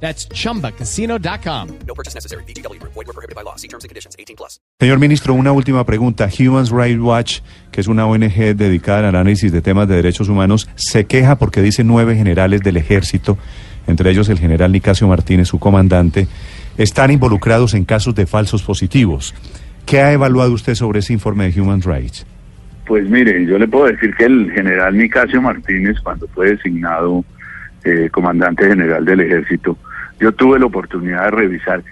That's chumbacasino.com. No purchase necessary. BGW. Void were prohibited by law. See terms and conditions. 18 plus. Señor ministro, una última pregunta. Human Rights Watch, que es una ONG dedicada al análisis de temas de derechos humanos, se queja porque dice nueve generales del ejército, entre ellos el general Nicasio Martínez, su comandante, están involucrados en casos de falsos positivos. ¿Qué ha evaluado usted sobre ese informe de Human Rights? Pues mire, yo le puedo decir que el general Nicasio Martínez, cuando fue designado eh, comandante general del ejército, yo tuve la oportunidad de revisar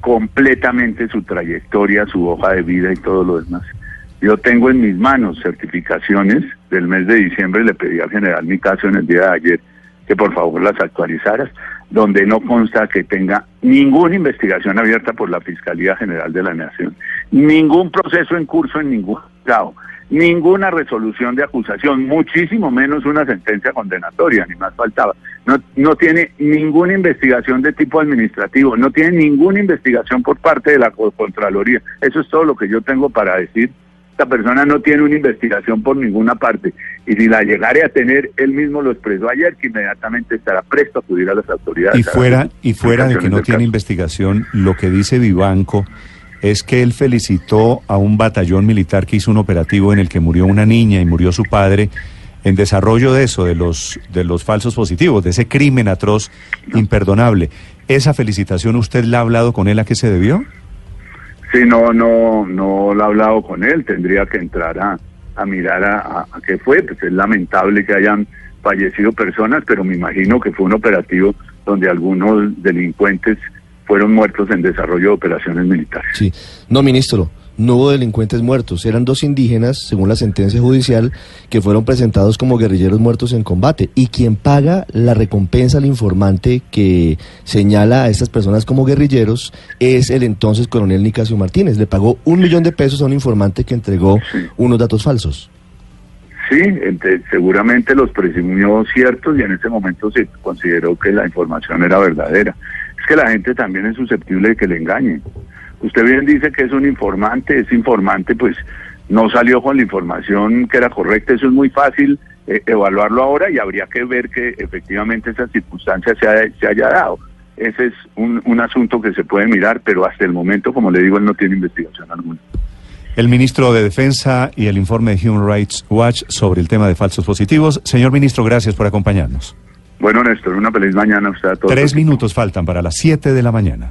completamente su trayectoria, su hoja de vida y todo lo demás. Yo tengo en mis manos certificaciones del mes de diciembre, le pedí al general Nicasio en el día de ayer que por favor las actualizaras, donde no consta que tenga ninguna investigación abierta por la Fiscalía General de la Nación, ningún proceso en curso en ningún grado, ninguna resolución de acusación, muchísimo menos una sentencia condenatoria, ni más faltaba. No, no tiene ninguna investigación de tipo administrativo, no tiene ninguna investigación por parte de la Contraloría. Eso es todo lo que yo tengo para decir. Esta persona no tiene una investigación por ninguna parte y si la llegare a tener, él mismo lo expresó ayer, que inmediatamente estará presto a acudir a las autoridades. Y fuera, y fuera de que no tiene caso. investigación, lo que dice Vivanco es que él felicitó a un batallón militar que hizo un operativo en el que murió una niña y murió su padre en desarrollo de eso, de los, de los falsos positivos, de ese crimen atroz, imperdonable. ¿Esa felicitación usted la ha hablado con él a qué se debió? Sí, no, no, no lo he hablado con él, tendría que entrar a, a mirar a, a- a qué fue, pues es lamentable que hayan fallecido personas, pero me imagino que fue un operativo donde algunos delincuentes fueron muertos en desarrollo de operaciones militares. Sí. No, ministro, no hubo delincuentes muertos. Eran dos indígenas, según la sentencia judicial, que fueron presentados como guerrilleros muertos en combate. Y quien paga la recompensa al informante que señala a estas personas como guerrilleros es el entonces coronel Nicasio Martínez. Le pagó un millón de pesos a un informante que entregó Sí. unos datos falsos. Sí, ente- seguramente los presumió ciertos y en ese momento se consideró que la información era verdadera. Es que la gente también es susceptible de que le engañen. Usted bien dice que es un informante, ese informante pues no salió con la información que era correcta, eso es muy fácil eh, evaluarlo ahora y habría que ver que efectivamente esa circunstancia se, ha- se haya dado. Ese es un, un asunto que se puede mirar, pero hasta el momento, como le digo, él no tiene investigación alguna. El ministro de Defensa y el informe de Human Rights Watch sobre el tema de falsos positivos. Señor ministro, gracias por acompañarnos. Bueno, Néstor, una feliz mañana a usted a todos. Tres minutos faltan para las siete de la mañana.